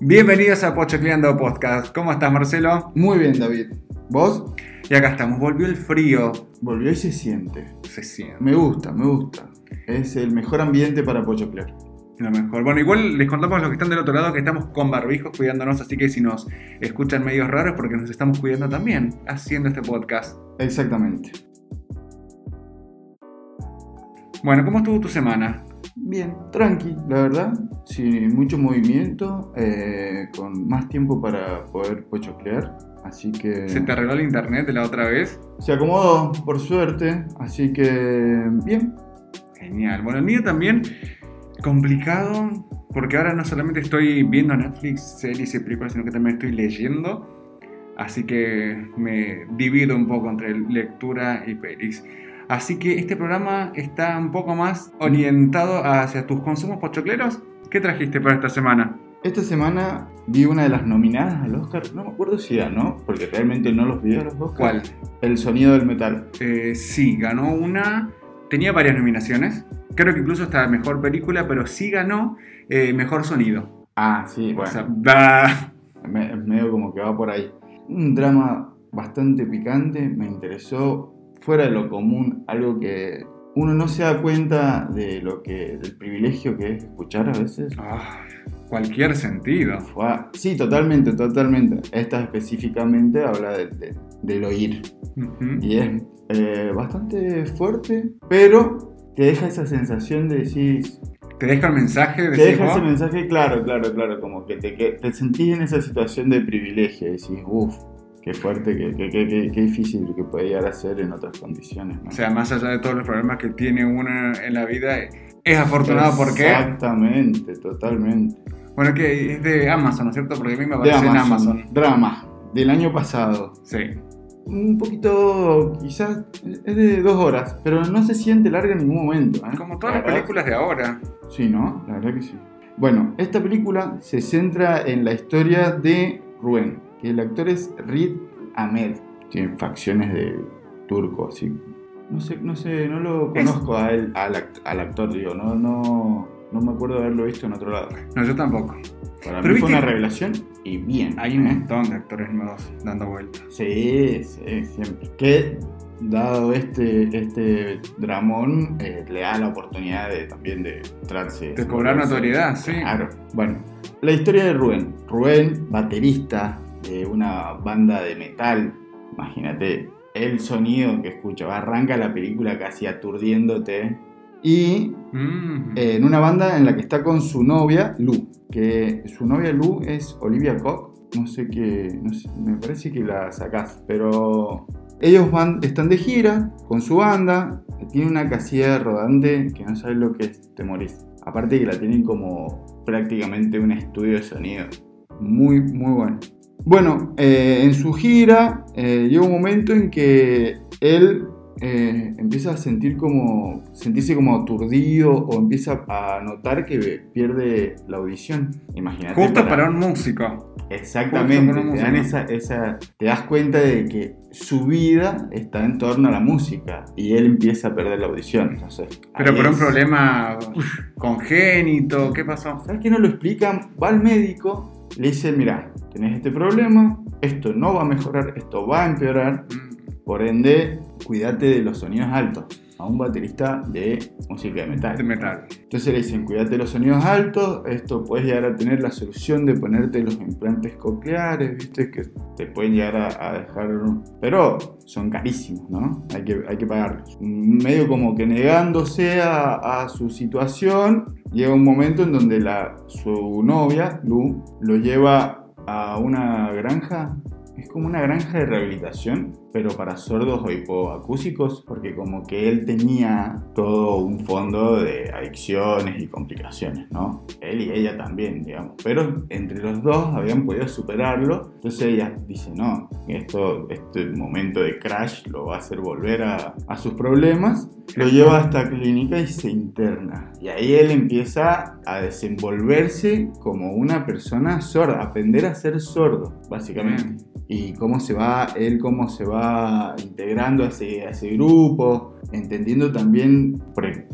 Bienvenidos a Pochocleando Podcast. ¿Cómo estás, Marcelo? Muy bien, David. ¿Vos? Y acá estamos. Volvió el frío. Volvió y se siente. Se siente. Me gusta, me gusta. Es el mejor ambiente para pochoclear. Lo mejor. Bueno, igual les contamos a los que están del otro lado que estamos con barbijos cuidándonos, así que si nos escuchan medios raros porque nos estamos cuidando también haciendo este podcast. Exactamente. Bueno, ¿cómo estuvo tu semana? Bien, tranqui, la verdad. Sin mucho movimiento, eh, con más tiempo para poder pochoclear. Así que. ¿Se te arregló el internet de la otra vez? Se acomodó, por suerte. Así que. Bien. Genial. Bueno, el mío también complicado, porque ahora no solamente estoy viendo Netflix, series y películas, sino que también estoy leyendo. Así que me divido un poco entre lectura y pelis. Así que este programa está un poco más orientado hacia tus consumos pochocleros. ¿Qué trajiste para esta semana? Esta semana vi una de las nominadas al Oscar, no me acuerdo si ganó, porque realmente no los vi a los Oscar. ¿Cuál? El sonido del metal. Eh, sí, ganó una. Tenía varias nominaciones. Creo que incluso hasta mejor película, pero sí ganó eh, mejor sonido. Ah, sí, bueno. O sea, da- Me- es medio como que va por ahí. Un drama bastante picante, me interesó fuera de lo común, algo que uno no se da cuenta de lo que del privilegio que es escuchar a veces. Ah, cualquier sentido. Fue- sí, totalmente, totalmente. Esta específicamente habla de- de- del oír Ujú. y es eh, bastante fuerte, pero te deja esa sensación de decir, Te deja el mensaje de te deja ese mensaje claro, claro, claro, como que te, que te sentís en esa situación de privilegio, decís, uff, qué fuerte, qué, qué, qué, qué- difícil que puede llegar a ser en otras condiciones. ¿no? O sea, más allá de todos los problemas que tiene uno en la vida, es afortunado porque. Exactamente, totalmente. Bueno, que es de Amazon, ¿no es cierto? Porque a mí me aparece en Amazon, Amazon. Drama, del año pasado. Sí. Un poquito, quizás, es de dos horas, pero no se siente larga en ningún momento. ¿eh? Como todas La las verdad, películas de ahora. Sí, ¿no? La verdad que sí. Bueno, esta película se centra en la historia de Rubén, que el actor es Reed Ahmed. Tiene facciones de turco, así. No sé, no sé, no lo Es- conozco a él, al, act- al actor, digo, no, no, no me acuerdo de haberlo visto en otro lado. No, yo tampoco. Para Pero mí fue una revelación y bien. Hay un ¿eh? montón de actores nuevos dando vueltas. Sí, sí, siempre. Que dado este, este dramón, eh, le da la oportunidad de también de mostrarse. De cobrar notoriedad, sí. Claro. Bueno, la historia de Rubén. Rubén, baterista de una banda de metal. Imagínate el sonido que escucha. Arranca la película casi aturdiéndote. Y Mm. eh, en una banda en la que está con su novia, Lu. Que su novia Lu es Olivia Koch. No sé qué. no sé, me parece que la sacás. Pero ellos van, están de gira con su banda. Tiene una casilla rodante que no sabes lo que es, te morís. Aparte que la tienen como prácticamente un estudio de sonido. Muy, muy bueno. Bueno, eh, en su gira eh, llega un momento en que él eh, empieza a sentir como, sentirse como aturdido o empieza a notar que pierde la audición. Imagínate. Justo para... un músico. Exactamente, te, dan esa, esa- te das cuenta de que su vida está en torno a la música y él empieza a perder la audición. Entonces, Pero por un problema congénito. ¿Qué pasó? ¿Sabes que no lo explican? Va al médico, le dice, mira, tenés este problema, esto no va a mejorar, esto va a empeorar, por ende, cuídate de los sonidos altos. A un baterista de música de metal. De metal. Entonces le dicen, cuídate de los sonidos altos, esto puedes llegar a tener la solución de ponerte los implantes cocleares, viste, que te pueden llegar a, a dejar... Pero son carísimos, ¿no? Hay que, hay que pagarlos. Medio como que negándose a, a su situación, llega un momento en donde la, su novia, Lu, lo lleva a una granja es como una granja de rehabilitación, pero para sordos o hipoacúsicos, porque como que él tenía todo un fondo de adicciones y complicaciones, ¿no? Él y ella también, digamos. Pero entre los dos habían podido superarlo. Entonces ella dice, no, esto, este momento de crash lo va a hacer volver a, a sus problemas. Lo lleva a esta clínica y se interna. Y ahí él empieza a desenvolverse como una persona sorda, aprender a ser sordo, básicamente y cómo se va, él cómo se va integrando a ese, a ese grupo, entendiendo también,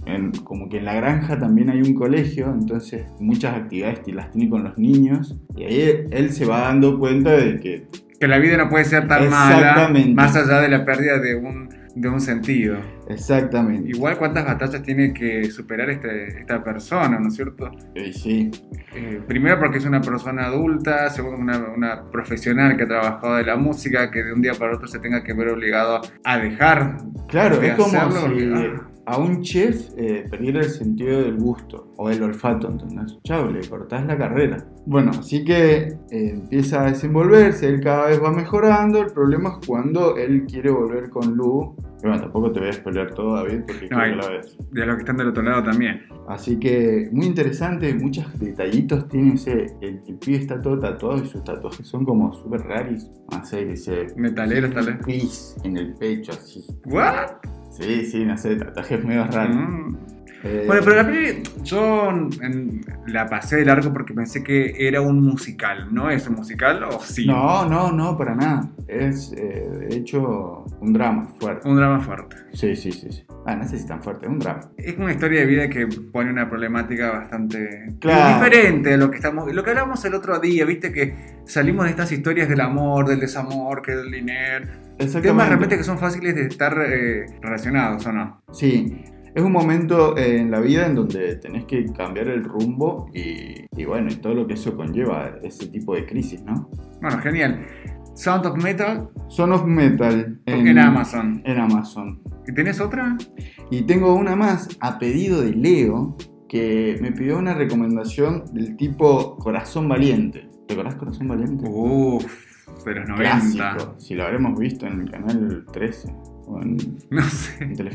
en- como que en la granja también hay un colegio, entonces muchas actividades las tiene con los niños. Y ahí él, él se va dando cuenta de que Que la vida no puede ser tan mala, más allá de la pérdida de un, de un sentido. Exactamente. Igual cuántas batallas tiene que superar este- esta persona, ¿no es cierto? Y sí, Eh, primero porque es una persona adulta, segundo una, una profesional que ha trabajado de la música, que de un día para otro se tenga que ver obligado a dejar. claro, de es como hacerlo, si ah. a un chef eh, perdiera el sentido del gusto o el olfato, ¿entendés? Chau, le cortás la carrera. Bueno, así que eh, empieza a desenvolverse, él cada vez va mejorando, el problema es cuando él quiere volver con Lu. Bueno, tampoco te voy a spoilear todo, David, porque No, creo que la ves. De los que están del otro lado también. Así que muy interesante, muchos detallitos tiene ese. El, el pibe está todo tatuado y sus tatuajes son como súper raris. No sé, dice. Metaleros, tal vez. En el pecho, así. ¿What? Sí, sí, no sé, tatuajes medio raros. Mm. Eh, Bueno, pero la peli yo en- la pasé de largo porque pensé que era un musical. ¿No es un musical o sí? No, no, no, para nada. Es, eh, de hecho, un drama fuerte. Un drama fuerte. Sí, sí, sí. sí. Ah, no sé si tan fuerte, es un drama. Es una historia de vida que pone una problemática bastante Claro. diferente de lo que estamos, lo que hablamos el otro día, viste que salimos de estas historias del amor, del desamor, que del dinero, temas realmente que son fáciles de estar eh, relacionados, ¿o no? Sí, es un momento eh, en la vida en donde tenés que cambiar el rumbo y, y bueno, y todo lo que eso conlleva, ese tipo de crisis, ¿no? Bueno, genial. Sound of Metal Son of Metal en, Amazon. En Amazon. ¿Y tenés otra? Y tengo una más a pedido de Leo que me pidió una recomendación del tipo Corazón Valiente. ¿Te acordás Corazón Valiente? Uff, de los 90. Clásico. Si lo habremos visto en el canal 13 o en, No sé. en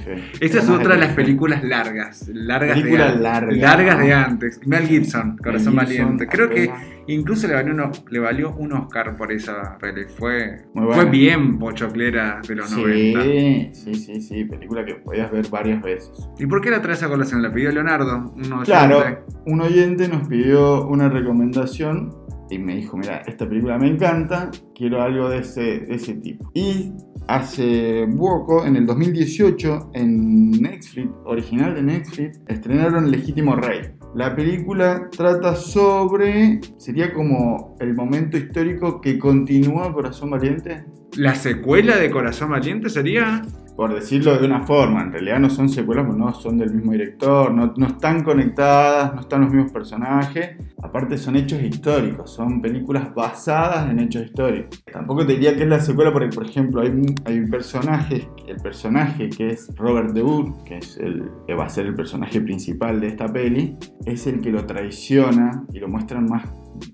es otra de las películas largas. Largas Película de larga. Largas de antes. Mel Gibson, Corazón Mel Gibson, Valiente. Creo que incluso le valió, uno- le valió un Oscar por esa peli. Fue, bien pochoclera de los 90. Sí, sí, sí, sí, película que podías ver varias veces. ¿Y por qué la traes a colación? ¿La pidió Leonardo? Un oyente. Claro, un oyente nos pidió una recomendación y me dijo, mira, esta película me encanta, quiero algo de ese, de ese tipo. Y hace poco, en el 2018, en Netflix, original de Netflix, estrenaron Legítimo Rey. La película trata sobre, sería como el momento histórico que continúa Corazón Valiente, ¿La secuela de Corazón Valiente sería? Por decirlo de una forma, en realidad no son secuelas, no son del mismo director, no, no están conectadas, no están los mismos personajes, aparte son hechos históricos, son películas basadas en hechos históricos. Tampoco te diría que es la secuela porque, por ejemplo, hay, hay personajes, el personaje que es Robert De Boer, que, es el, que va a ser el personaje principal de esta peli, es el que lo traiciona y lo muestran más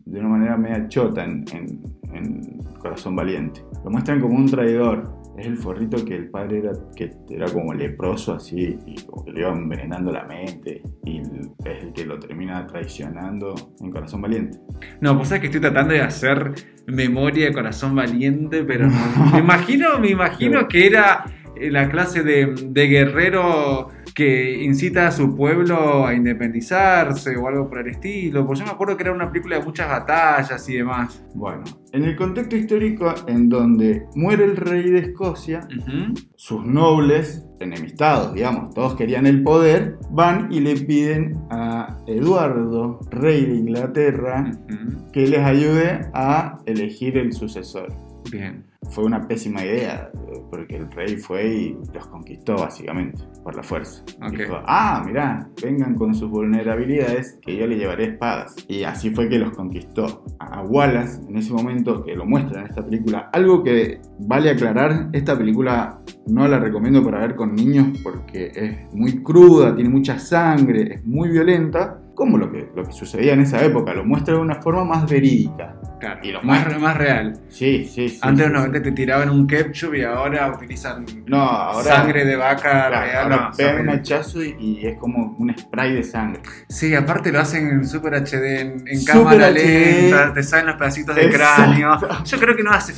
de una manera media chota en, en- en Corazón Valiente. Lo muestran como un traidor. Es el forrito que el padre era, que era como leproso así, y como que le iba envenenando la mente, y es el que lo termina traicionando en Corazón Valiente. No, pues es que estoy tratando de hacer memoria de Corazón Valiente, pero no. Me imagino, me imagino que era la clase de, de guerrero que incita a su pueblo a independizarse o algo por el estilo. Porque yo me acuerdo que era una película de muchas batallas y demás. Bueno, en el contexto histórico en donde muere el rey de Escocia, Ujú. sus nobles, enemistados, digamos, todos querían el poder, van y le piden a Eduardo, rey de Inglaterra, Ujú. que les ayude a elegir el sucesor. Bien. Fue una pésima idea, porque el rey fue y los conquistó básicamente, por la fuerza. Ok. Dijo, ah, mirá, vengan con sus vulnerabilidades, que yo le llevaré espadas. Y así fue que los conquistó. A Wallace, en ese momento, que lo muestra en esta película, algo que vale aclarar, esta película no la recomiendo para ver con niños porque es muy cruda, tiene mucha sangre, es muy violenta, como lo que, lo que sucedía en esa época, lo muestra de una forma más verídica. Claro. Y lo más, más real. Sí, sí, sí. Antes sí, de los sí. 90 te tiraban un ketchup y ahora utilizan No, ahora. sangre de vaca Claro, real. ahora pegan un hachazo y, y es como un spray de sangre. Sí, aparte lo hacen en Super HD, en, en cámara HD. lenta, te salen los pedacitos de cráneo. Yo creo que no hace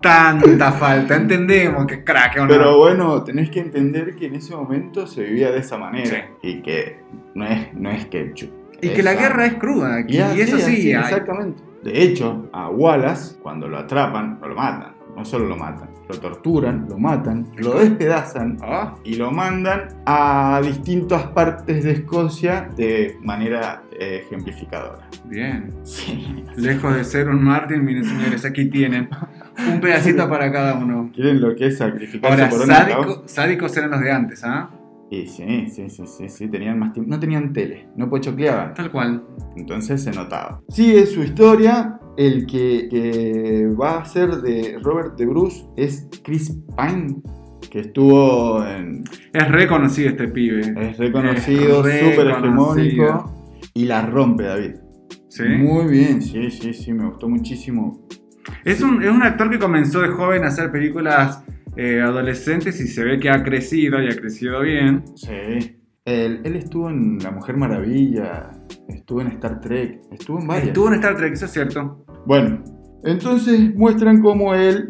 tanta falta, entendemos que crack o no. Pero bueno, tenés que entender que en ese momento se vivía de esa manera y que no es, no es ketchup. Y que la guerra es cruda, y, Y, eso sí, exactamente. De hecho, a Wallace, cuando lo atrapan, no lo matan. no solo lo matan, lo torturan, lo matan, lo despedazan Ah, y lo mandan a distintas partes de Escocia de manera eh, ejemplificadora. bien. Sí. Lejos de ser un Martin, miren señores, aquí tienen un pedacito para cada uno. ¿Quieren lo que es sacrificarse Ahora, por una sádico- sádicos eran los de antes, ¿ah? Y sí, sí, sí, sí, sí, tenían más tiempo. No tenían tele, no pochocleaban. Tal cual. Entonces se notaba. Sigue su historia. El que, que va a ser de Robert de Bruce es Chris Pine, que estuvo en. Es reconocido este pibe. Es reconocido, súper hegemónico. Y la rompe, David. ¿Sí? Muy bien, sí, sí, sí, me gustó muchísimo. Es, un, es un actor que comenzó de joven a hacer películas eh, adolescentes y se ve que ha crecido y ha crecido bien. Sí. Él, él estuvo en La Mujer Maravilla, estuvo en Star Trek, estuvo en varias. Estuvo en Star Trek, eso es cierto. Bueno, entonces muestran cómo él,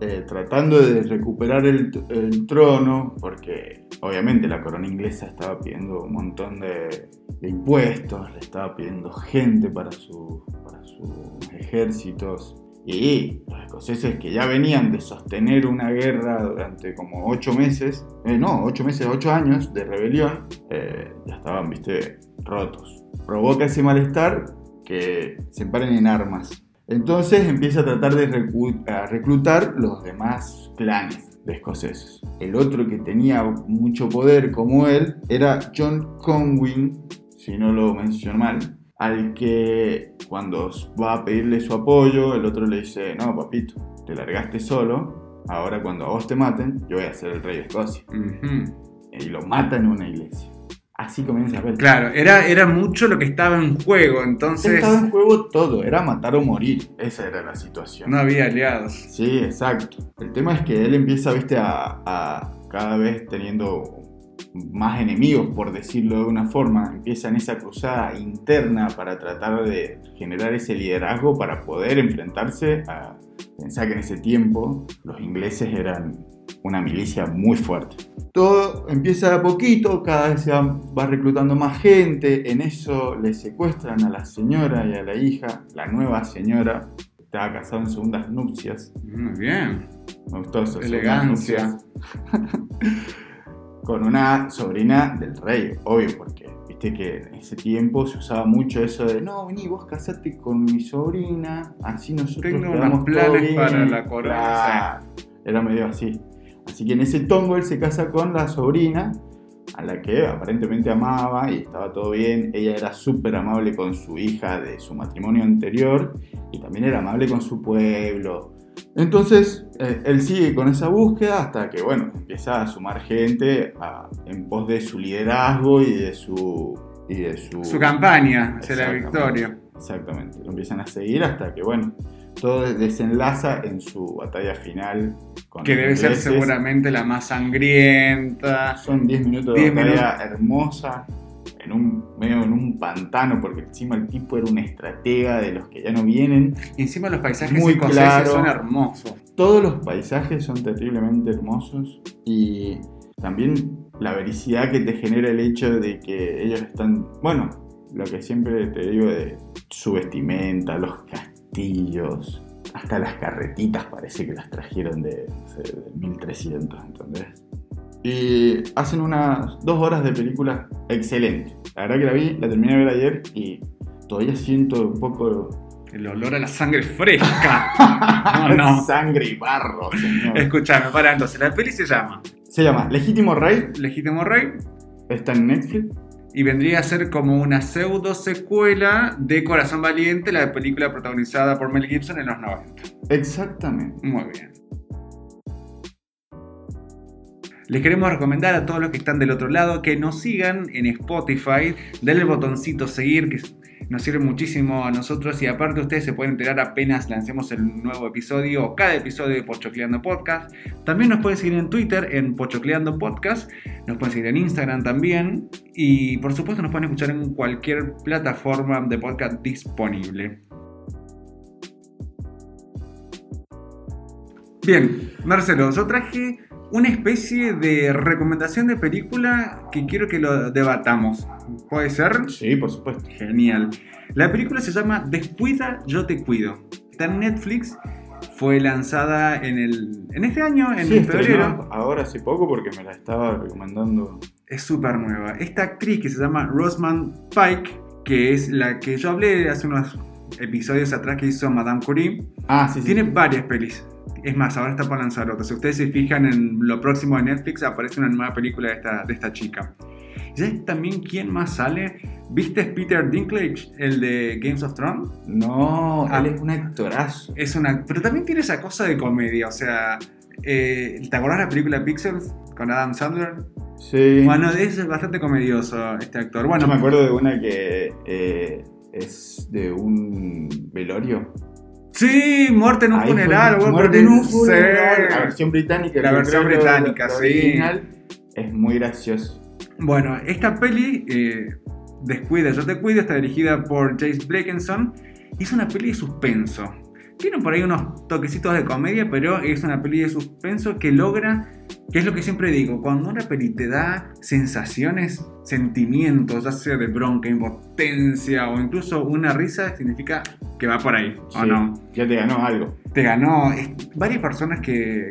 eh, tratando de recuperar el, el trono, porque obviamente la corona inglesa estaba pidiendo un montón de, de impuestos, le estaba pidiendo gente para, su- para sus ejércitos, y los escoceses que ya venían de sostener una guerra durante como ocho meses, eh, no, ocho meses, ocho años de rebelión, eh, ya estaban, viste, rotos. Provoca ese malestar que se paren en armas. Entonces empieza a tratar de reclutar los demás clanes de escoceses. El otro que tenía mucho poder como él era John Conwyn, si no lo menciono mal, al que cuando va a pedirle su apoyo, el otro le dice, no, papito, te largaste solo, ahora cuando a vos te maten, yo voy a ser el rey de Escocia. Y lo mata en una iglesia. Así comienza a ver. Claro, era, era mucho lo que estaba en juego, entonces Estaba en juego todo, era matar o morir. Esa era la situación. no había aliados. Sí, exacto. El tema es que él empieza, viste, a, a cada vez teniendo más enemigos, por decirlo de una forma. Empieza en esa cruzada interna para tratar de generar ese liderazgo para poder enfrentarse a... Pensar que en ese tiempo los ingleses eran una milicia muy fuerte. Todo empieza de a poquito, cada vez se va, reclutando más gente. En eso le secuestran a la señora y a la hija, la nueva señora, estaba casado en segundas nupcias. Muy bien. Me gustó eso. Elegancia. Con una sobrina del rey, obvio, porque viste que en ese tiempo se usaba mucho eso de no, vení, vos casate con mi sobrina, así nosotros Tengo unos planes todo bien". para la corona, Era medio así. Así que en ese tongo él se casa con la sobrina, a la que aparentemente amaba y estaba todo bien. Ella era súper amable con su hija de su matrimonio anterior y también era amable con su pueblo. Entonces eh, él sigue con esa búsqueda hasta que, bueno, empieza a sumar gente a- en pos de su liderazgo y de su... Y de su, Su campaña hacia la victoria. Exactamente, lo empiezan a seguir hasta que, bueno, todo desenlaza en su batalla final. Con Que debe ser seguramente la más sangrienta. Son 10 minutos de 10 batalla hermosa, en un, medio en un pantano, porque encima el tipo era un estratega de los que ya no vienen. Y encima los paisajes Muy claro. son hermosos. Todos los paisajes son terriblemente hermosos y también la vericidad que te genera el hecho de que ellos están, bueno, lo que siempre te digo de su vestimenta, los castillos, hasta las carretitas parece que las trajeron de, de 1300, ¿entendés? Y hacen unas dos horas de película excelente. La verdad que la vi, la terminé de ver ayer y todavía siento un poco El olor a la sangre fresca. No, no. sangre y barro, señor. Escuchame, para entonces. La peli se llama Se llama Legítimo Rey, Legítimo Rey está en Netflix. y vendría a ser como una pseudo secuela de Corazón Valiente, la película protagonizada por Mel Gibson en los 90. Exactamente. Muy bien. Les queremos recomendar a todos los que están del otro lado que nos sigan en Spotify, denle el botoncito seguir que nos sirve muchísimo a nosotros y aparte ustedes se pueden enterar apenas lancemos el nuevo episodio o cada episodio de Pochocleando Podcast. También nos pueden seguir en Twitter en Pochocleando Podcast, nos pueden seguir en Instagram también y por supuesto nos pueden escuchar en cualquier plataforma de podcast disponible. Bien, Marcelo, yo traje una especie de recomendación de película que quiero que lo debatamos. ¿Puede ser? Sí, por supuesto. Genial. La película se llama Descuida, yo te cuido. Está en Netflix. fue lanzada en, el, en este año, en Sí, febrero. ahora hace poco porque me la estaba recomendando. Es súper nueva. Esta actriz que se llama Rosamund Pike, que es la que yo hablé hace unos episodios atrás que hizo Madame Curie, Ah, sí, sí. tiene varias pelis. Es más, ahora está por lanzar otra. Si ustedes se fijan en lo próximo de Netflix, aparece una nueva película de esta, de esta chica. ¿Y sabes también quién más sale? ¿Viste Peter Dinklage, el de Games of Thrones? No, Ah. él es un actorazo. Es una. Pero también tiene esa cosa de comedia, o sea. eh, ¿Te acordás de la película Pixels con Adam Sandler? Sí. Bueno, es bastante comedioso este actor. Bueno, Yo me acuerdo de una que eh, es de un velorio. Sí, muerte en un Ahí funeral, güey, Muerte en un funeral. La versión británica. La versión británica, sí. original Es muy gracioso. Bueno, esta peli, eh, Descuida, yo te cuido, está dirigida por Jace Blakenson. y Es una peli de suspenso. Tiene por ahí unos toquecitos de comedia, pero es una peli de suspenso que logra, que es lo que siempre digo, cuando una peli te da sensaciones, sentimientos, ya sea de bronca, impotencia o incluso una risa, significa que va por ahí, ¿o no? Ya te ganó algo. Te ganó. es- varias personas que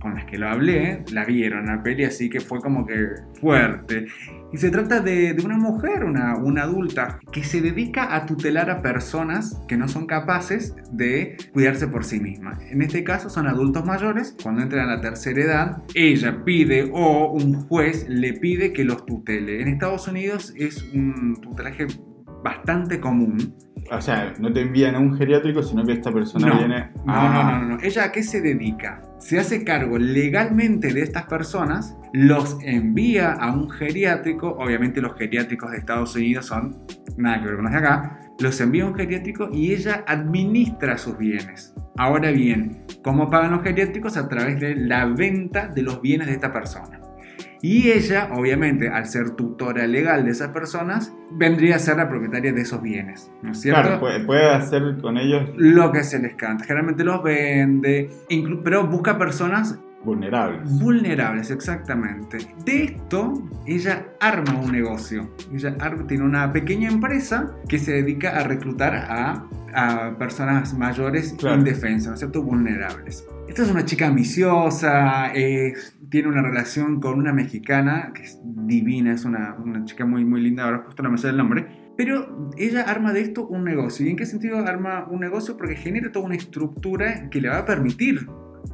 con las que lo hablé la vieron la peli, así que fue como que fuerte. Y se trata de, de una mujer, una, una adulta, que se dedica a tutelar a personas que no son capaces de cuidarse por sí mismas. En este caso son adultos mayores, cuando entran a la tercera edad, ella pide o un juez le pide que los tutele. En Estados Unidos es un tutelaje bastante común. O sea, no te envían a un geriátrico, sino que esta persona No, viene. No, Ah, no, no, no. ¿Ella a qué se dedica? Se hace cargo legalmente de estas personas, los envía a un geriátrico, obviamente los geriátricos de Estados Unidos son nada que ver con los de acá, los envía a un geriátrico y ella administra sus bienes. Ahora bien, ¿cómo pagan los geriátricos? A través de la venta de los bienes de esta persona. Y ella, obviamente, al ser tutora legal de esas personas, vendría a ser la propietaria de esos bienes, ¿no es cierto? Claro, puede, puede hacer con ellos lo que se les canta. Generalmente los vende, pero busca personas vulnerables. vulnerables, exactamente. De esto, ella arma un negocio. Ella tiene una pequeña empresa que se dedica a reclutar a, a personas mayores Claro. indefensas, ¿no es cierto? Vulnerables. Esta es una chica ambiciosa, es- tiene una relación con una mexicana que es divina, es una, una chica muy, muy linda, ahora justo no me sale el nombre. Pero ella arma de esto un negocio. ¿Y en qué sentido arma un negocio? Porque genera toda una estructura que le va a permitir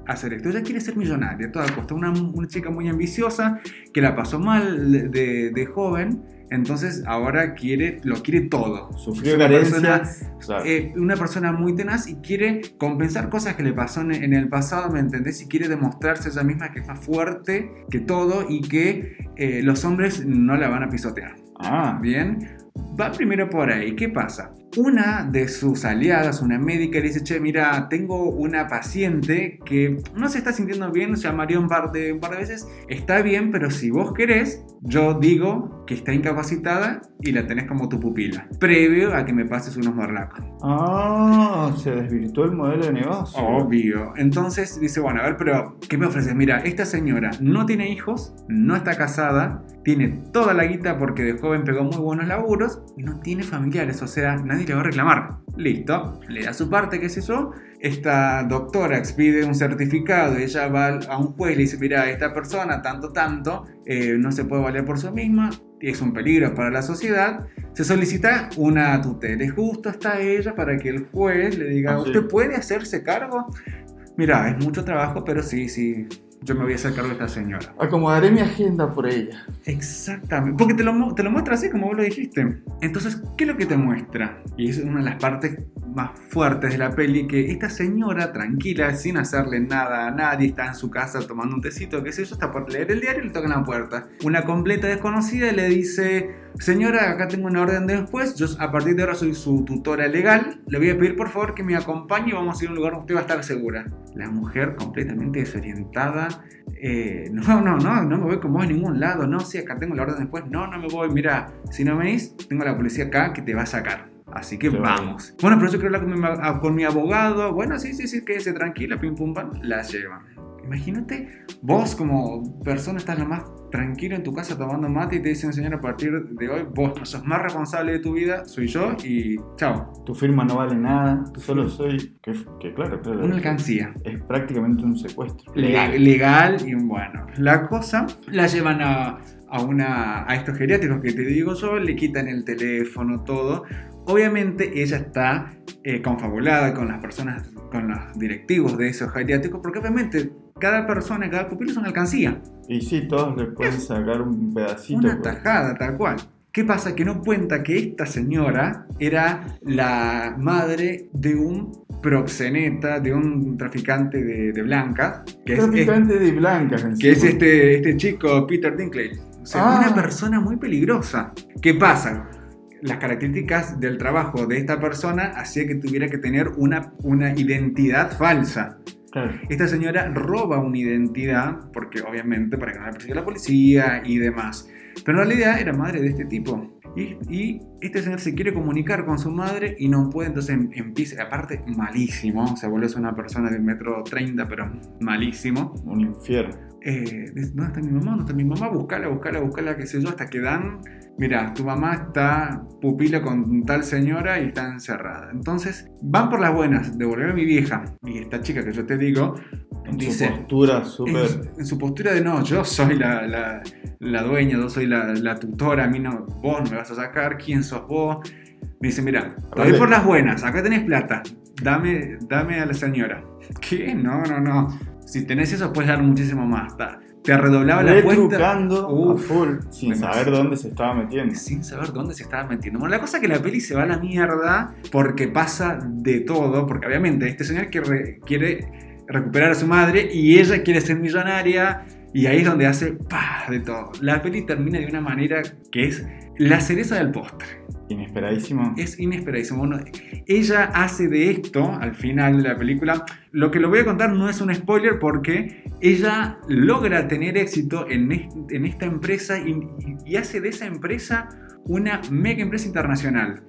hacer esto. Ella quiere ser millonaria a toda costa. Una, una chica muy ambiciosa que la pasó mal de, de joven. Entonces ahora quiere, lo quiere todo. Sufrió una persona- carencias. claro. eh, una persona muy tenaz y quiere compensar cosas que le pasó en, en el pasado, ¿me entendés? Y quiere demostrarse ella misma que es más fuerte que todo y que eh, los hombres no la van a pisotear. ah, Bien, va primero por ahí. ¿Qué pasa? Una de sus aliadas, una médica, le dice, che, mira, tengo una paciente que no se está sintiendo bien, llamaría un par de, un par de veces, está bien, pero si vos querés, yo digo que está incapacitada y la tenés como tu pupila, previo a que me pases unos morlacos. ah, se desvirtuó el modelo de negocio. Obvio. Entonces dice, bueno, a ver, pero ¿qué me ofreces? Mira, esta señora no tiene hijos, no está casada, tiene toda la guita porque de joven pegó muy buenos laburos y no tiene familiares, o sea, nadie le va a reclamar. Listo, le da su parte, qué sé yo. Esta doctora expide un certificado ella va a un juez y le dice, mira, esta persona, tanto, tanto, eh, no se puede valer por sí misma, es un peligro para la sociedad, se solicita una tutela. Y justo está ella para que el juez le diga, Ah, sí. ¿usted puede hacerse cargo? Mira, es mucho trabajo, pero sí, sí, yo me voy a hacer cargo de esta señora. Acomodaré mi agenda por ella. Exactamente, porque te lo, te lo muestra así como vos lo dijiste. Entonces, ¿qué es lo que te muestra? Y es una de las partes más fuertes de la peli, que esta señora, tranquila, sin hacerle nada a nadie, está en su casa tomando un tecito, qué sé yo, está por leer el diario y le tocan la puerta. Una completa desconocida le dice, señora, acá tengo una orden del juez, yo a partir de ahora soy su tutora legal, le voy a pedir por favor que me acompañe y vamos a ir a un lugar donde usted va a estar segura. La mujer completamente desorientada, eh, no, no, no, no me voy con vos a ningún lado, no, sí, acá tengo la orden después, no, no me voy, mira, si no me venís, tengo a la policía acá que te va a sacar. Así que vamos. Bueno, pero yo quiero hablar con mi, a- con mi abogado. Bueno, sí, sí, sí, quédese tranquila, pim pum pam, la llevan. Imagínate, vos como persona estás lo más tranquilo en tu casa tomando mate y te dicen, señor, a partir de hoy vos no sos más responsable de tu vida, soy yo y chao. Tu firma no vale nada, solo soy, que, que claro, claro. Una alcancía. Es prácticamente un secuestro. Legal. Legal y bueno. La cosa la llevan a, a, una, a estos geriátricos que te digo yo, le quitan el teléfono, todo. Obviamente ella está eh, confabulada con las personas, con los directivos de esos geriátricos, porque obviamente cada persona, cada pupilo es una alcancía. Y sí, todos le pueden sacar un pedacito. Una tajada, tal cual. ¿Qué pasa? Que no cuenta que esta señora era la madre de un proxeneta, de un traficante de, de blancas. Que traficante es, de blancas, encima. Que es este, este chico, Peter Dinklage. O sea, ah. una persona muy peligrosa. ¿Qué pasa? Las características del trabajo de esta persona hacía que tuviera que tener una, una identidad falsa. Esta señora roba una identidad, porque obviamente para que no la persiga la policía y demás. Pero en realidad era madre de este tipo. Y, este señor se quiere comunicar con su madre y no puede, entonces em, empieza, aparte malísimo, se vuelve una persona del metro 30, pero malísimo. Un infierno. Eh, ¿Dónde está mi mamá? ¿Dónde está mi mamá? Buscala, buscala, buscala, qué sé yo, hasta que dan mira, tu mamá está pupila con tal señora y está encerrada. Entonces, van por las buenas, devolver a mi vieja. Y esta chica que yo te digo, en dice... Su postura súper... En, su postura de no, yo soy la, la, dueña, yo soy la, tutora, a mí no, vos no me vas a sacar, ¿quién sos vos? dice, mira, voy por las buenas, acá tenés plata, dame, dame a la señora. ¿Qué? No, no, no. Si tenés eso, puedes dar muchísimo más. Está te redoblaba la cuenta. a full, sin saber dónde se estaba metiendo. Sin saber dónde se estaba metiendo. Bueno, la cosa es que la peli se va a la mierda porque pasa de todo, porque obviamente este señor quiere, quiere recuperar a su madre y ella quiere ser millonaria y ahí es donde hace ¡pah! de todo. La peli termina de una manera que es la cereza del postre. Inesperadísimo. Es inesperadísimo. Bueno, ella hace de esto, al final de la película, lo que lo voy a contar no es un spoiler porque ella logra tener éxito en, en esta empresa y, y hace de esa empresa una mega empresa internacional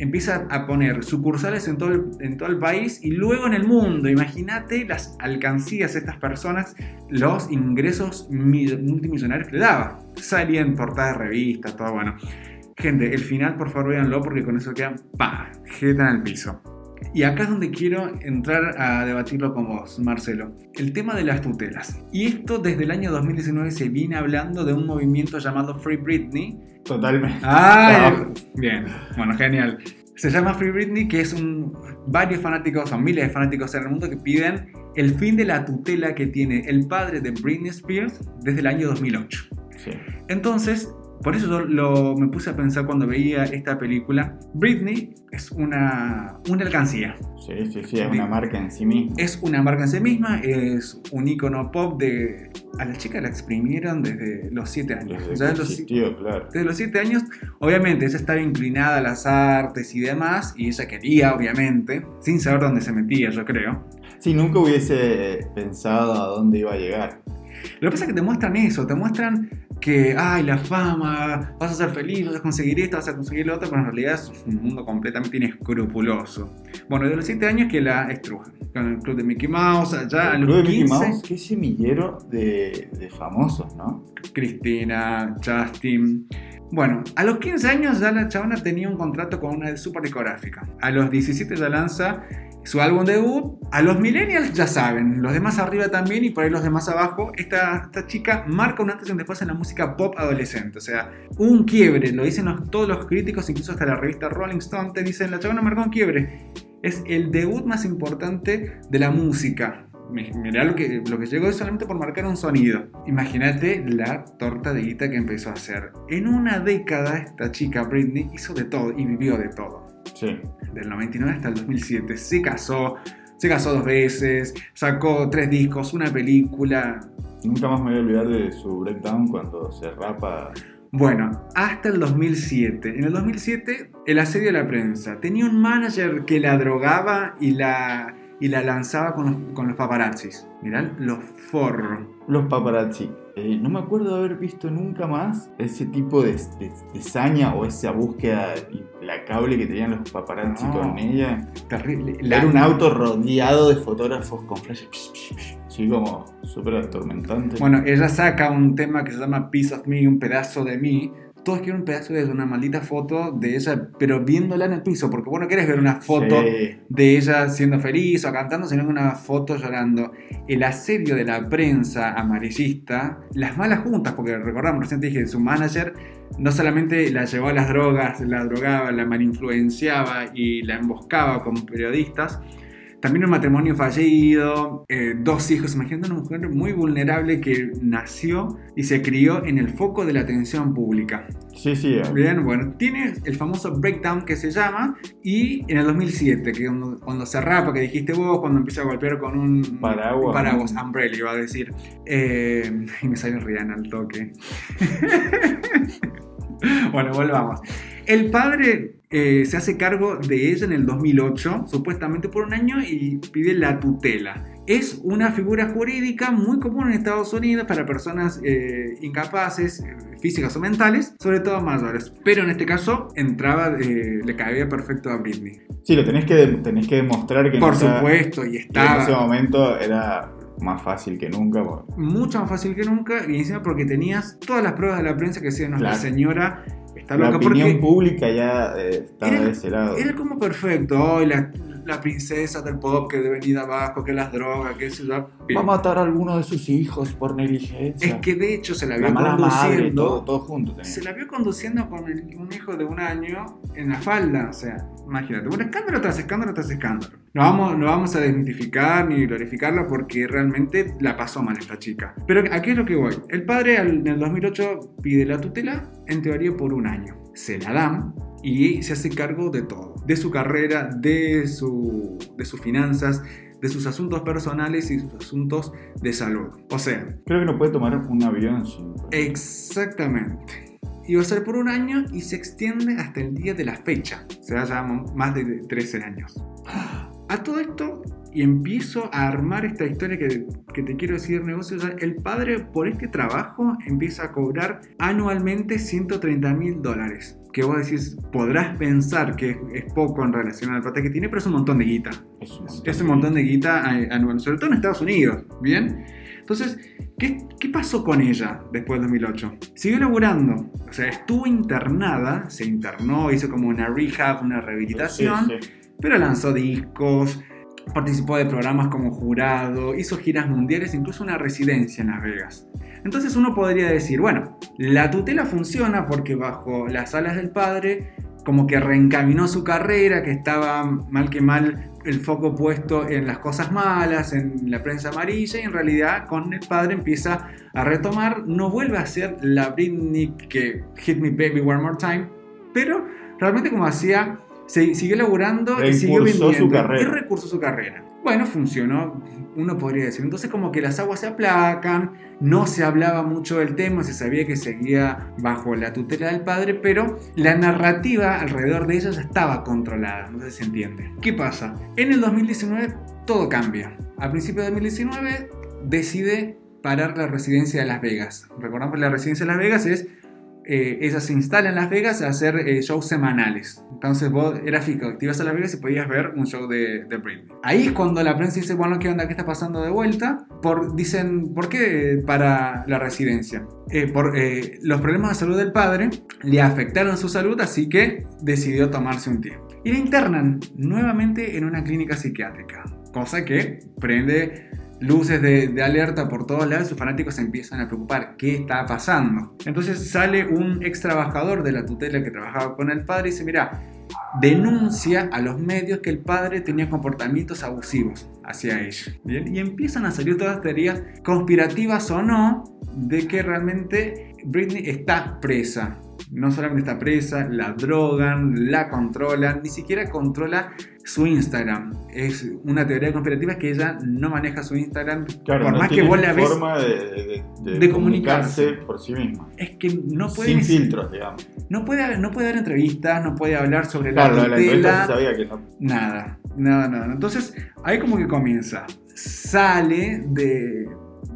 empieza a poner sucursales en todo, el, en todo el país y luego en el mundo. Imagínate las alcancías de estas personas, los ingresos multimillonarios que le daba. Salía en portadas de revistas, todo bueno. Gente, el final por favor véanlo porque con eso quedan pa, jeta el piso. Y acá es donde quiero entrar a debatirlo con vos, Marcelo. El tema de las tutelas. Y esto desde el año 2019 se viene hablando de un movimiento llamado Free Britney. Totalmente. Ah, bien. Bueno, genial. Se llama Free Britney, que es un varios fanáticos, o miles de fanáticos en el mundo que piden el fin de la tutela que tiene el padre de Britney Spears desde el año 2008. Sí. Entonces, por eso yo lo, me puse a pensar cuando veía esta película. Britney es una, una alcancía. Sí, sí, sí, es una marca en sí misma. Es una marca en sí misma, es un icono pop de... A la chica la exprimieron desde los 7 años. Desde, los, claro. desde los 7 años, obviamente, ella estaba inclinada a las artes y demás, y ella quería, obviamente, sin saber dónde se metía, yo creo. Sí, nunca hubiese pensado a dónde iba a llegar. Lo que pasa es que te muestran eso, te muestran que, ay, la fama, vas a ser feliz, vas a conseguir esto, vas a conseguir lo otro, pero en realidad es un mundo completamente inescrupuloso. Bueno, de los 7 años que la estrujan, con el club de Mickey Mouse, allá a los club de Mickey Mouse, qué semillero de, de famosos, ¿no? Cristina, Justin. Bueno, a los 15 años ya la chavana tenía un contrato con una super discográfica. A los 17 ya lanza su álbum debut. A los millennials ya saben, los demás arriba también y por ahí los demás abajo. Esta, esta chica marca un antes y un después en la música pop adolescente. O sea, un quiebre, lo dicen todos los críticos, incluso hasta la revista Rolling Stone, te dicen, la chavana marcó un quiebre. Es el debut más importante de la música. Mirá lo que, lo que llegó solamente por marcar un sonido. Imagínate la torta de guita que empezó a hacer. En una década esta chica Britney hizo de todo y vivió de todo. Sí. Del 99 hasta el 2007. Se casó, se casó dos veces, sacó tres discos, una película. Nunca más me voy a olvidar de su breakdown cuando se rapa. Bueno, hasta el 2007. En el 2007, el asedio de la prensa. Tenía un manager que la drogaba y la y la lanzaba con los, con los paparazzis. Mirá los forros. Los paparazzi. Eh, no me acuerdo de haber visto nunca más ese tipo de, de, de saña o esa búsqueda implacable que tenían los paparazzi No. con ella. Terrible. Era un auto rodeado de fotógrafos con flashes. Así como súper atormentante. Bueno, ella saca un tema que se llama Piece of Me, un pedazo de mí. Todos quieren un pedazo de una maldita foto de ella, pero viéndola en el piso, porque vos no querés ver una foto Sí. de ella siendo feliz o cantando, sino una foto llorando. El asedio de la prensa amarillista, las malas juntas, porque recordamos, recién te dije, su manager no solamente la llevó a las drogas, la drogaba, la malinfluenciaba y la emboscaba como periodistas, también un matrimonio fallido, eh, dos hijos. Imagínate una mujer muy vulnerable que nació y se crió en el foco de la atención pública. Sí, sí. Bien, bueno, tiene el famoso breakdown que se llama y en el 2007, que cuando, cuando se rapa, que dijiste vos, cuando empieza a golpear con un Paraguas. paraguas, umbrella iba a decir, eh, y me sale Rihanna al toque. bueno, volvamos. El padre eh, se hace cargo de ella en el 2008, supuestamente por un año, y pide la tutela. Es una figura jurídica muy común en Estados Unidos para personas eh, incapaces, eh, físicas o mentales, sobre todo mayores. Pero en este caso entraba, eh, le cabía perfecto a Britney. Sí, lo tenés que, tenés que demostrar que Por no supuesto, y que en estaba ese momento era más fácil que nunca. porque- mucho más fácil que nunca, y encima porque tenías todas las pruebas de la prensa que decía nuestra Claro. señora está La opinión Porque pública ya eh, estaba Era- de ese lado. Era como perfecto, hoy la, la princesa del pop que debe venir de abajo, que las drogas, que eso ya. Va a matar a alguno de sus hijos por negligencia. Es que de hecho se la la vio mala madre, conduciendo. todo, todo junto. tenía. Se la vio conduciendo con el- un hijo de un año en la falda. O sea, imagínate, un escándalo tras escándalo tras escándalo. No vamos, no vamos a desmitificar ni glorificarla porque realmente la pasó mal esta chica. Pero ¿a qué es lo que voy? El padre en el 2008 pide la tutela, en teoría por un año. Se la dan y se hace cargo de todo. De su carrera, de, su, de sus finanzas, de sus asuntos personales y sus asuntos de salud. O sea, Creo que no puede tomar un avión. Exactamente. Y va a ser por un año y se extiende hasta el día de la fecha. O sea, ya más de 13 años. A todo esto, y empiezo a armar esta historia que, que te quiero decir, negocio, ya, el padre por este trabajo empieza a cobrar anualmente 130 mil dólares. Que vos decís, podrás pensar que es, es poco en relación al plata que tiene, pero es un montón de guita. Es un montón. Es un montón de guita anual, sobre todo en Estados Unidos, ¿bien? Entonces, ¿qué, qué pasó con ella después del 2008? Siguió laburando, o sea, estuvo internada, se internó, hizo como una rehab, una rehabilitación, Sí, sí. pero lanzó discos, participó de programas como jurado, hizo giras mundiales, incluso una residencia en Las Vegas. Entonces uno podría decir, bueno, la tutela funciona porque bajo las alas del padre, como que reencaminó su carrera, que estaba mal que mal el foco puesto en las cosas malas, en la prensa amarilla, y en realidad con el padre empieza a retomar, no vuelve a ser la Britney que Hit Me Baby One More Time, pero realmente como hacía, se, siguió laburando y siguió Reimpulsó vendiendo. su carrera. Y recursó su carrera. Bueno, funcionó, uno podría decir. Entonces como que las aguas se aplacan, no se hablaba mucho del tema, se sabía que seguía bajo la tutela del padre, pero la narrativa alrededor de ella ya estaba controlada, no sé si se entiende. ¿Qué pasa? En el 2019 todo cambia. A principios de 2019 decide parar la residencia de Las Vegas. Recordamos que la residencia de Las Vegas es eh, ella se instala en Las Vegas a hacer eh, shows semanales. Entonces vos eras fijo, ibas a Las Vegas y podías ver un show de, de Britney. Ahí es cuando la prensa dice, bueno, ¿qué onda? ¿Qué está pasando de vuelta? Por, dicen, ¿por qué para la residencia? Eh, por eh, los problemas de salud del padre le afectaron su salud, así que decidió tomarse un tiempo. Y la internan nuevamente en una clínica psiquiátrica. Cosa que prende luces de, alerta por todos lados, sus fanáticos se empiezan a preocupar, ¿qué está pasando? Entonces sale un ex trabajador de la tutela que trabajaba con el padre y dice, mira, denuncia a los medios que el padre tenía comportamientos abusivos hacia ella. ¿Bien? Y empiezan a salir todas las teorías conspirativas o no de que realmente Britney está presa. No solamente está presa, la drogan, la controlan, ni siquiera controla su Instagram. Es una teoría conspirativa que ella no maneja su Instagram. Claro, por no más que vos la ves, forma de, de, de, de comunicarse comunicarse. por sí misma. es que no puede, Sin filtros, digamos. no puede, no puede dar entrevistas, no puede hablar sobre Claro, la la, tutela, sabía que no. nada. Nada, nada. Entonces, ahí como que comienza. Sale de,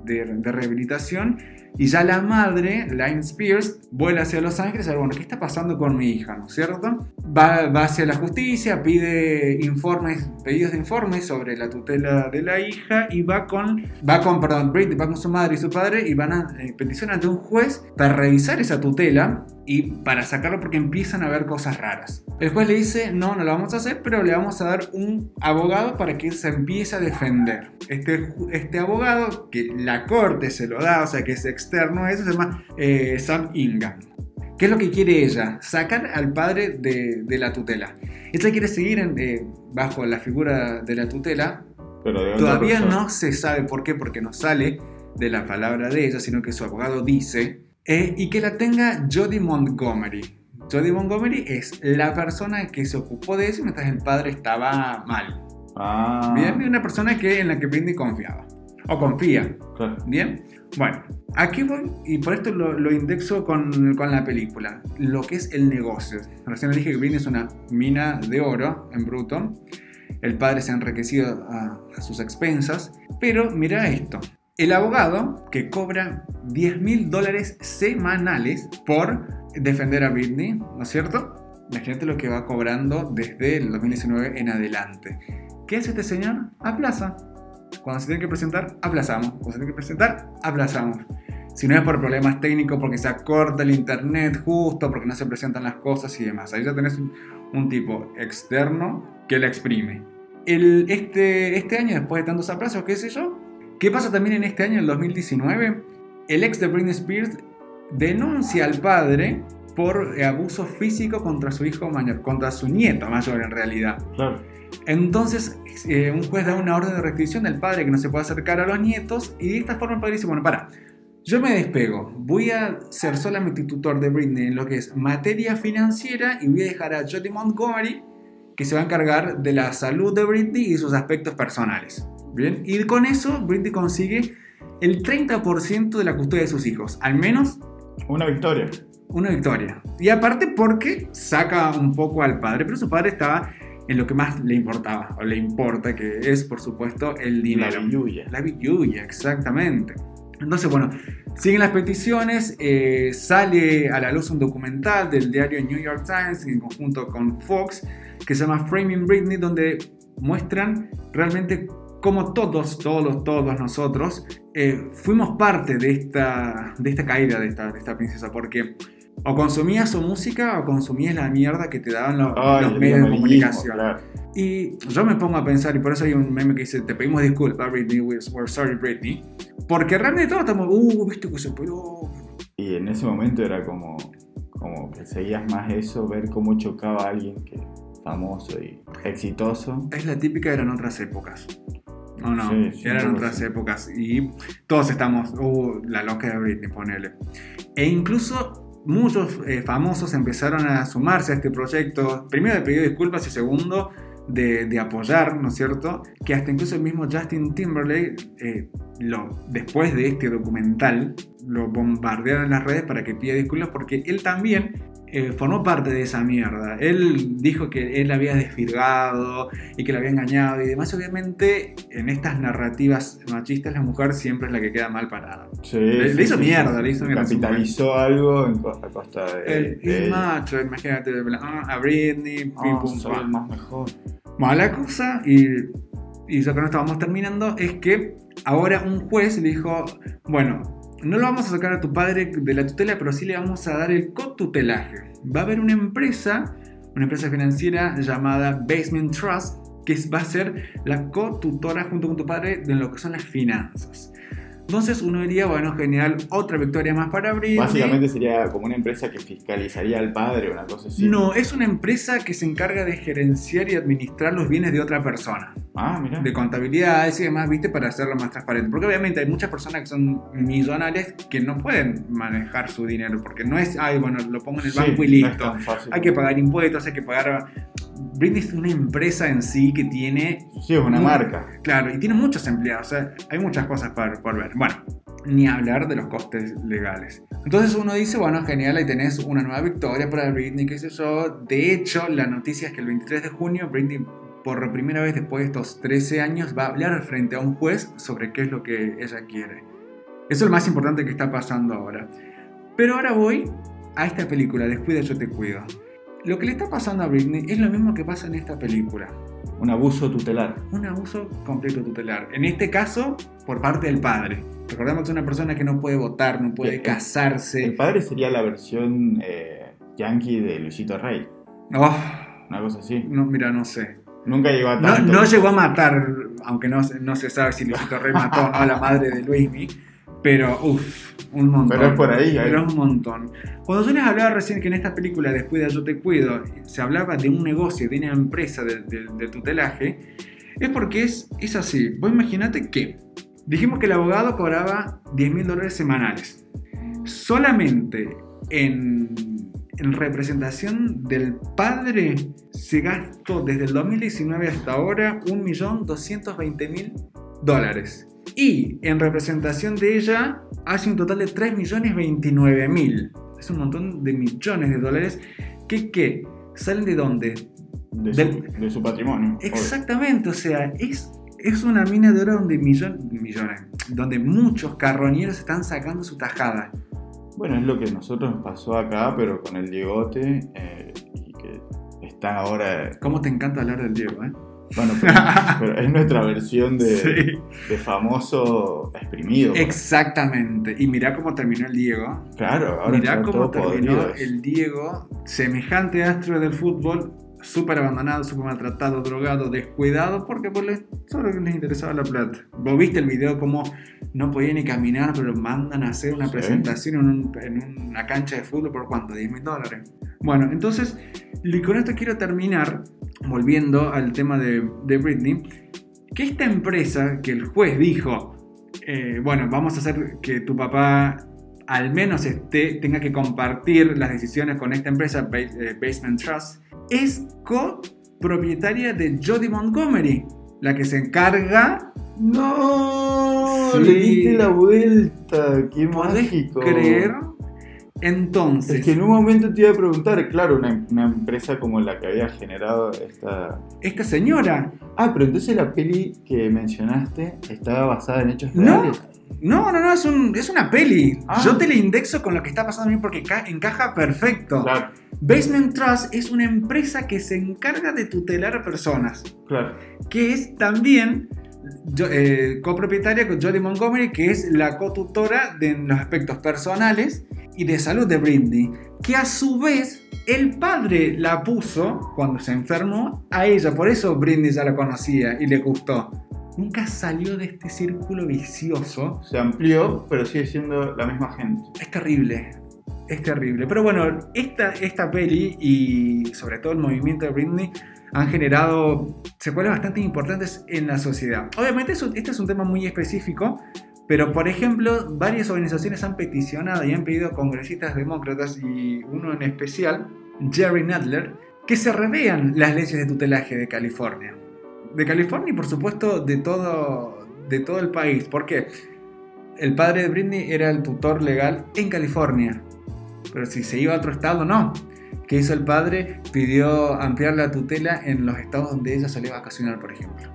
de rehabilitación y ya la madre, Lime Spears, vuela hacia Los Ángeles a ver, bueno, ¿qué está pasando con mi hija? ¿No es cierto? Va, va hacia la justicia, pide informes, pedidos de informes sobre la tutela de la hija y va con, va con, perdón, Britney va con su madre y su padre y van a eh, petición ante un juez para revisar esa tutela y para sacarlo porque empiezan a ver cosas raras. El juez le dice, no, no lo vamos a hacer, pero le vamos a dar un abogado para que se empiece a defender. Este, este abogado, que la corte se lo da, o sea que es externo a eso, se llama eh, Sam Ingham. ¿Qué es lo que quiere ella? Sacar al padre de, de la tutela. Ella quiere seguir en, eh, bajo la figura de la tutela. Pero Todavía no se sabe por qué, porque no sale de la palabra de ella, sino que su abogado dice, eh, y que la tenga Jodie Montgomery. Jodie Montgomery es la persona que se ocupó de eso mientras el padre estaba mal. Ah, Bien, una persona que, en la que Britney confiaba. O confía. claro. Bien. Bueno, aquí voy y por esto lo, lo indexo con, con la película. Lo que es el negocio. Recién le dije que Britney es una mina de oro en bruto. El padre se ha enriquecido a, a sus expensas. Pero mira esto. El abogado que cobra 10 mil dólares semanales por defender a Britney, ¿no es cierto? Imagínate lo que va cobrando desde el 2019 en adelante. ¿Qué hace este señor? Aplaza. Cuando se tiene que presentar, aplazamos. Cuando se tiene que presentar, aplazamos. Si no es por problemas técnicos, porque se acorta el internet justo, porque no se presentan las cosas y demás. Ahí ya tenés un, tipo externo que la exprime. Este, este año, después de tantos aplazos, qué sé yo, ¿qué pasa también en este año, el 2019? El ex de Britney Spears denuncia al padre por abuso físico contra su hijo mayor, contra su nieto mayor en realidad. Claro. Entonces, eh, un juez da una orden de restricción del padre que no se puede acercar a los nietos y de esta forma el padre dice, bueno, para, yo me despego, voy a ser solamente tutor de Britney en lo que es materia financiera y voy a dejar a Jodie Montgomery que se va a encargar de la salud de Britney y sus aspectos personales. Bien, y con eso Britney consigue el 30% de la custodia de sus hijos, al menos Una victoria. Una victoria. Y aparte porque saca un poco al padre, pero su padre estaba en lo que más le importaba, o le importa, que es por supuesto el dinero. La billulla. La billulla, exactamente. Entonces, bueno, siguen las peticiones, eh, sale a la luz un documental del diario New York Times en conjunto con Fox, que se llama Framing Britney, donde muestran realmente cómo todos, todos, todos nosotros eh, fuimos parte de esta, de esta caída de esta, de esta princesa, porque o consumías su música o consumías la mierda que te daban los, Ay, los medios de comunicación. claro. Y yo me pongo a pensar, y por eso hay un meme que dice, te pedimos disculpas, Britney, we're, sorry, Britney. Porque realmente todos estamos, uh, viste que se peló. Y en ese momento era como, como que seguías más eso, ver cómo chocaba a alguien que famoso y exitoso. Es la típica, eran otras épocas. No, no, Sí, sí, eran otras sí. épocas. Y todos estamos, uh, la loca de Britney, ponele. E incluso muchos eh, famosos empezaron a sumarse a este proyecto. Primero de pedir disculpas y segundo de, apoyar, ¿no es cierto? Que hasta incluso el mismo Justin Timberlake, eh, lo, después de este documental, lo bombardearon en las redes para que pida disculpas porque él también eh, formó parte de esa mierda. Él dijo que él había desvirgado y que la había engañado y demás. Obviamente, en estas narrativas machistas, la mujer siempre es la que queda mal parada. Sí, Le- sí, le hizo sí, mierda, le hizo mierda Capitalizó algo en co- a costa de. El, de macho, imagínate, ah, a Britney, pim, Ah, pum, soy el más mejor. Bueno, la cosa, y, y ya que no estábamos terminando, es que ahora un juez le dijo, bueno, no lo vamos a sacar a tu padre de la tutela, pero sí le vamos a dar el cotutelaje. Va a haber una empresa, una empresa financiera llamada Basement Trust, que va a ser la cotutora junto con tu padre de lo que son las finanzas. Entonces uno diría, bueno, genial, otra victoria más para Britney. Básicamente sería como una empresa que fiscalizaría al padre, una cosa así. No, es una empresa que se encarga de gerenciar y administrar los bienes de otra persona. Ah, mira. De contabilidades y demás, ¿viste? Para hacerlo más transparente. Porque obviamente hay muchas personas que son millonarias que no pueden manejar su dinero. Porque no es, ay, bueno, lo pongo en el Sí, banco y no listo. fácil. hay que pagar impuestos, hay que pagar... Britney es una empresa en sí que tiene Sí, es una Muy- marca. Claro, y tiene muchos empleados, o sea, hay muchas cosas por, por ver. Bueno, ni hablar de los costes legales. Entonces uno dice, bueno, genial, ahí tenés una nueva victoria para Britney, qué sé yo. De hecho, la noticia es que el 23 de junio Britney por primera vez después de estos 13 años, va a hablar frente a un juez sobre qué es lo que ella quiere. Eso es lo más importante que está pasando ahora. Pero ahora voy a esta película, Descuida, yo te cuido. Lo que le está pasando a Britney es lo mismo que pasa en esta película. Un abuso tutelar. Un abuso completo tutelar. En este caso, por parte del padre. Recordemos que es una persona que no puede votar, no puede El- casarse. El padre sería la versión eh, yankee de Luisito Rey. Oh, Una cosa así. no, mira, no sé. Nunca llegó a No, tanto. no llegó a matar, aunque no, se- no se sabe si Luisito Rey mató o no a la madre de Luismi, pero uff, un montón. Pero es por ahí. Pero es un montón. Cuando yo les hablaba recién que en esta película Descuida yo te cuido, se hablaba de un negocio, de una empresa de, de- de tutelaje, es porque es, es así. Vos imaginate que dijimos que el abogado cobraba 10 mil dólares semanales. Solamente en, en representación del padre se gastó desde el 2019 hasta ahora 1.220.000 dólares. Y en representación de ella hace un total de 3.029.000. Es un montón de millones de dólares que, ¿qué? ¿Salen de dónde? de, su, del- de su patrimonio. obvio. Exactamente, o sea, es, es una mina de oro donde millon- millones, donde muchos carroñeros están sacando su tajada. Bueno, es lo que nosotros nos pasó acá, pero con el Diegote, eh, y que está ahora. ¿Cómo te encanta hablar del Diego, eh? Bueno, pero, pero es nuestra versión de, Sí. de famoso exprimido. Exactamente. Y mirá cómo terminó el Diego. Claro, ahora Mirá cómo terminó el Diego, semejante astro del fútbol, súper abandonado, súper maltratado, drogado, descuidado, porque por les, solo les interesaba la plata. Vos viste el video cómo no podía ni caminar, pero lo mandan a hacer una Sí. presentación en, un- en una cancha de fútbol por cuánto, 10 mil dólares. Bueno, entonces, y con esto quiero terminar, volviendo al tema de, de Britney, que esta empresa que el juez dijo, eh, bueno, vamos a hacer que tu papá al menos esté, tenga que compartir las decisiones con esta empresa, eh, Basement Trust, es copropietaria de Jodie Montgomery, la que se encarga, ¡No! Sí. Le diste la vuelta. ¡Qué ¿podés mágico! creer? Entonces, Es que en un momento te iba a preguntar, claro, una, una empresa como la que había generado esta. esta señora, Ah, pero entonces la peli que mencionaste estaba basada en hechos reales. no, no, no, es, un- es una peli. Ah. Yo te la indexo con lo que está pasando a mí porque ca- encaja perfecto. Claro, Basement Trust es una empresa que se encarga de tutelar a personas. claro. que es también yo- eh, copropietaria con Jodie Montgomery, que es la cotutora de los aspectos personales y de salud de Britney, que a su vez el padre la puso cuando se enfermó a ella, por eso Britney ya la conocía y le gustó. Nunca salió de este círculo vicioso. Se amplió, pero sigue siendo la misma gente. Es terrible. Es terrible. Pero bueno, esta, esta peli y sobre todo el movimiento de Britney han generado secuelas bastante importantes en la sociedad. Obviamente este es un tema muy específico, pero por ejemplo, varias organizaciones han peticionado y han pedido a congresistas demócratas y uno en especial, Jerry Nadler, que se revean las leyes de tutelaje de California. De California y por supuesto de todo, de todo el país. ¿Por qué? El padre de Britney era el tutor legal en California. Pero si se iba a otro estado, no. ¿Qué hizo el padre? Pidió ampliar la tutela en los estados donde ella solía vacacionar, por ejemplo.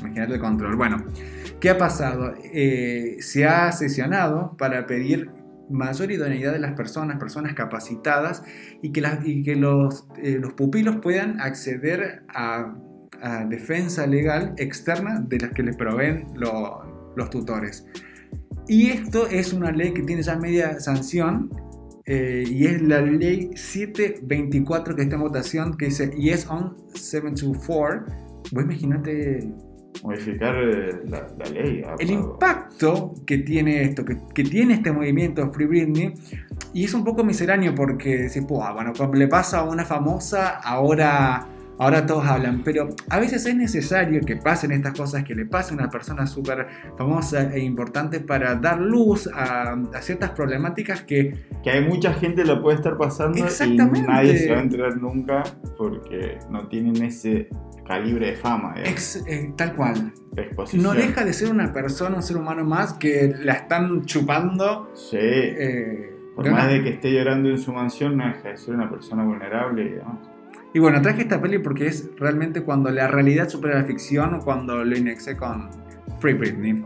Imagínate el control. Bueno, ¿qué ha pasado? Eh, se ha sesionado para pedir mayor idoneidad de las personas, personas capacitadas, y que, las- y que los, eh, los pupilos puedan acceder a, a defensa legal externa de las que les proveen lo- los tutores. Y esto es una ley que tiene ya media sanción eh, y es la ley 724 que está en votación que dice Yes on 724. Vos imaginate Modificar eh, la, la ley. ah, el impacto que tiene esto, que, que tiene este movimiento Free Britney. Y es un poco misceláneo porque "Pua, bueno, cuando le pasa a una famosa, ahora, ahora todos hablan. Pero a veces es necesario que pasen estas cosas, que le pase a una persona súper famosa e importante para dar luz a, a ciertas problemáticas que Que hay mucha gente lo puede estar pasando y Exactamente. nadie se va a enterar nunca porque no tienen ese calibre de fama, ex- eh, tal cual. exposición. No deja de ser una persona, un ser humano más que la están chupando. Sí. eh, Por más una- de que esté llorando en su mansión, no deja de ser una persona vulnerable y demás. Y bueno, traje esta peli porque es realmente cuando la realidad supera la ficción, cuando lo inexé con Free Britney.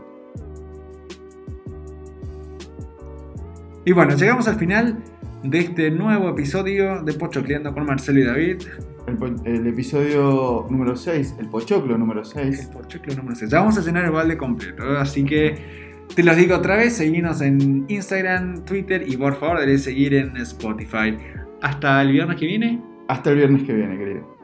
Y bueno, llegamos al final de este nuevo episodio de Pochocleando con Marcelo y David. El, el episodio número 6, el pochoclo número El 6. Pochoclo número 6. Ya vamos a llenar el balde completo, así que te los digo otra vez, seguinos en Instagram, Twitter y por favor dale seguir en Spotify. Hasta el viernes que viene. Hasta el viernes que viene, querido.